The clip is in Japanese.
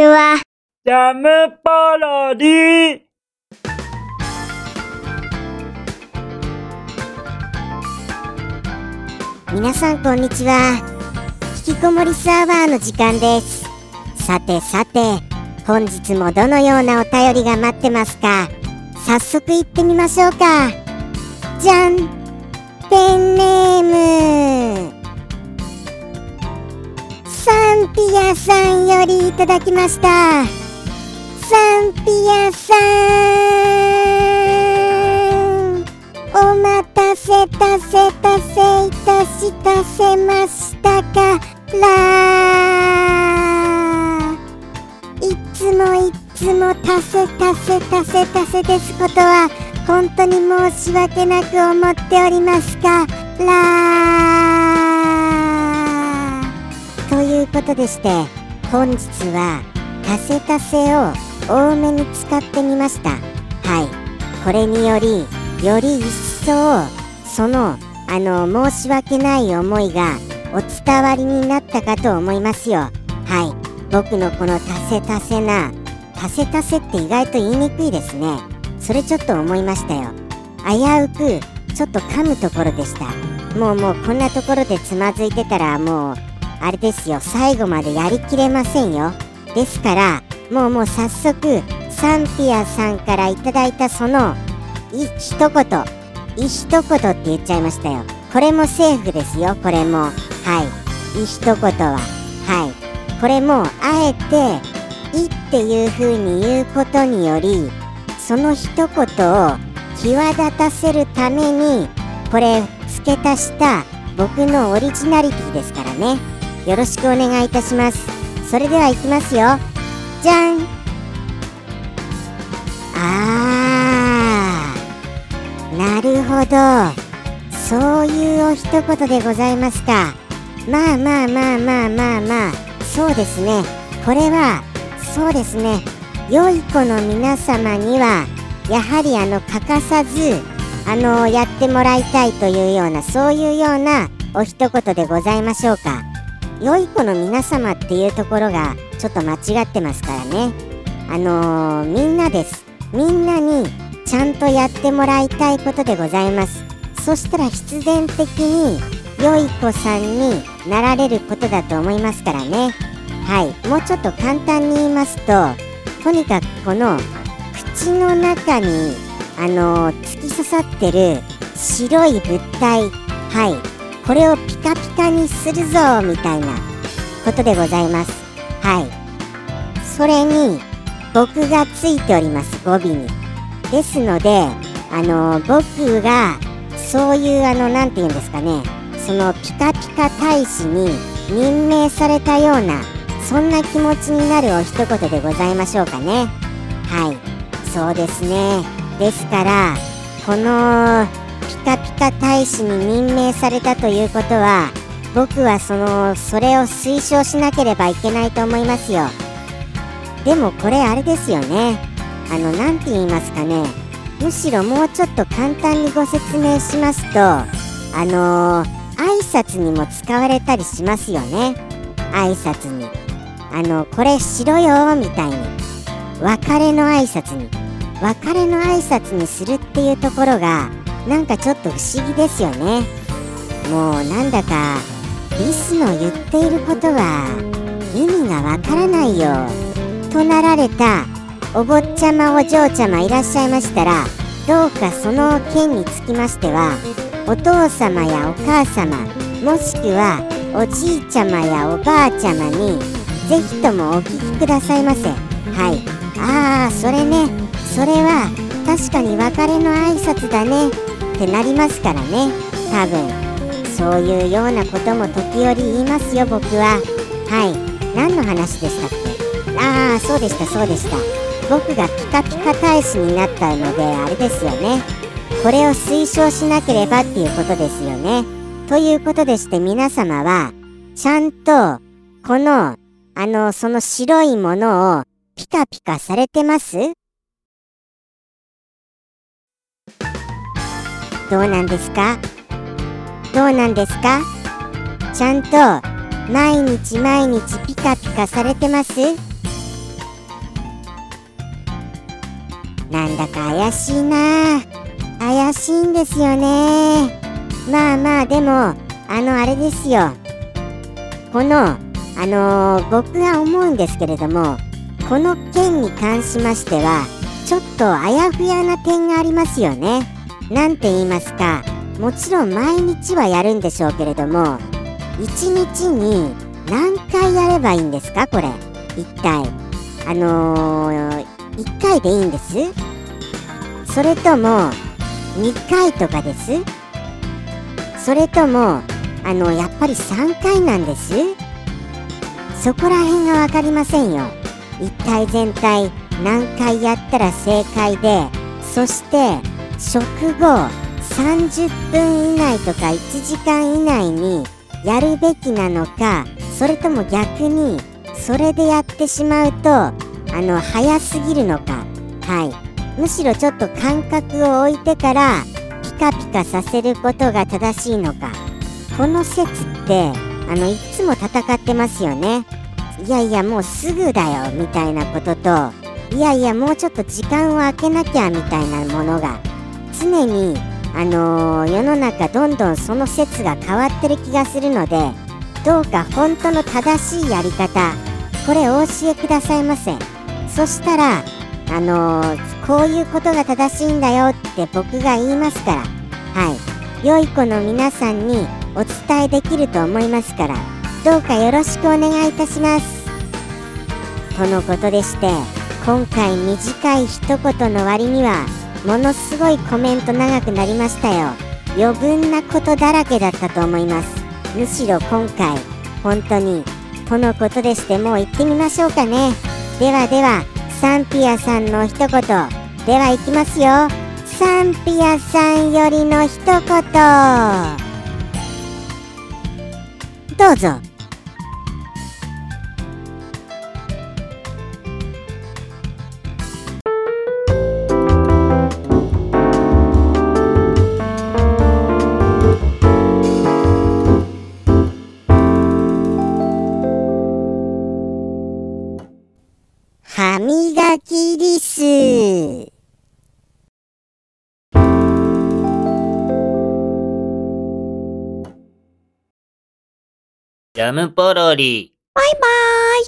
ちは。ジャムパロディ皆さんこんにちは。引きこもりサーバーの時間です。さてさて本日もどのようなお便りが待ってますか？早速行ってみましょうか。じゃん。ペンネームサンピアさんよりいただきました。サンピアさんお待たせたせたせいたしたせましたからいつもいつもたせたせたせたせですことは本当に申し訳なく思っておりますからことでして本日はたせたせを多めに使ってみました。はい。これによりより一層そのあの申し訳ない思いがお伝わりになったかと思いますよ。はい。僕のこのたせたせなたせたせって意外と言いにくいですね。それちょっと思いましたよ。危うくちょっと噛むところでした。もうもうこんなところでつまずいてたらもうあれですよ。最後までやりきれませんよ。ですからもうもう早速サンピアさんからいただいたそのい一言い一言って言っちゃいましたよ。これもセーフですよ。これも。はい。い一言は。はい。これもあえて「い」っていう風に言うことによりその一言を際立たせるためにこれ付け足した僕のオリジナリティですからね。よろしくお願いいたします。それではいきますよ。じゃん。あー。なるほど。そういうお一言でございますか。まあまあまあまあまあまあ。そうですね。これはそうですね。良い子の皆様にはやはりあの欠かさずあのやってもらいたいというようなそういうようなお一言でございましょうか。良い子の皆様っていうところがちょっと間違ってますからね。あのー、みんなです。みんなにちゃんとやってもらいたいことでございます。そしたら必然的に良い子さんになられることだと思いますからね。はい。もうちょっと簡単に言いますととにかくこの口の中にあのー、突き刺さってる白い物体。はい。これをピカピカにするぞみたいなことでございます。はい。それに僕がついております語尾に。ですのであの、僕がそういうあの何て言うんですかね。そのピカピカ大使に任命されたようなそんな気持ちになるお一言でございましょうかね。はい。そうですね。ですからこのピカピカ大使に任命されたということは僕はそのそれを推奨しなければいけないと思いますよ。でもこれあれですよね。あの何て言いますかね。むしろもうちょっと簡単にご説明しますとあのー、挨拶にも使われたりしますよね。挨拶に。あのこれしろよみたいに。別れの挨拶に。別れの挨拶にするっていうところがなんかちょっと不思議ですよね。もうなんだかリスの言っていることは意味がわからないよ。となられたお坊ちゃまお嬢ちゃまいらっしゃいましたらどうかその件につきましてはお父様やお母様もしくはおじいちゃまやおばあちゃまにぜひともお聞きくださいませ。はい。ああそれね。それは確かに別れの挨拶だね。ってなりますからね。多分そういうようなことも時折言いますよ僕は。はい。何の話でしたっけ？ああそうでしたそうでした。僕がピカピカ大使になったのであれですよね。これを推奨しなければっていうことですよね。ということでして皆様はちゃんとこのあのその白いものをピカピカされてます？どうなんですか？どうなんですか？ちゃんと毎日毎日ピカピカされてます？なんだか怪しいな。怪しいんですよね。まあまあでもあのあれですよ。このあのー、僕は思うんですけれどもこの件に関しましてはちょっとあやふやな点がありますよね。なんて言いますかもちろん毎日はやるんでしょうけれども1日に何回やればいいんですかこれ。一体あのー、1回でいいんです。それとも2回とかです。それともあのやっぱり3回なんです。そこら辺が分かりませんよ。一体全体何回やったら正解でそして食後30分以内とか1時間以内にやるべきなのかそれとも逆にそれでやってしまうとあの早すぎるのか。はい。むしろちょっと間隔を置いてからピカピカさせることが正しいのか。この説ってあのいつも戦ってますよね。いやいやもうすぐだよみたいなことといやいやもうちょっと時間を空けなきゃみたいなものが常にあのー世の中どんどんその説が変わってる気がするのでどうか本当の正しいやり方これお教えくださいませそしたらあのーこういうことが正しいんだよって僕が言いますからはい。良い子の皆さんにお伝えできると思いますからどうかよろしくお願いいたします。とのことでして今回短い一言の割にはものすごいコメント長くなりましたよ。余分なことだらけだったと思います。むしろ今回本当にとのことでしてもう行ってみましょうかね。ではではサンピアさんの一言。では行きますよ。サンピアさんよりの一言。どうぞ。歯磨きリスジャムポロリ。バイバーイ。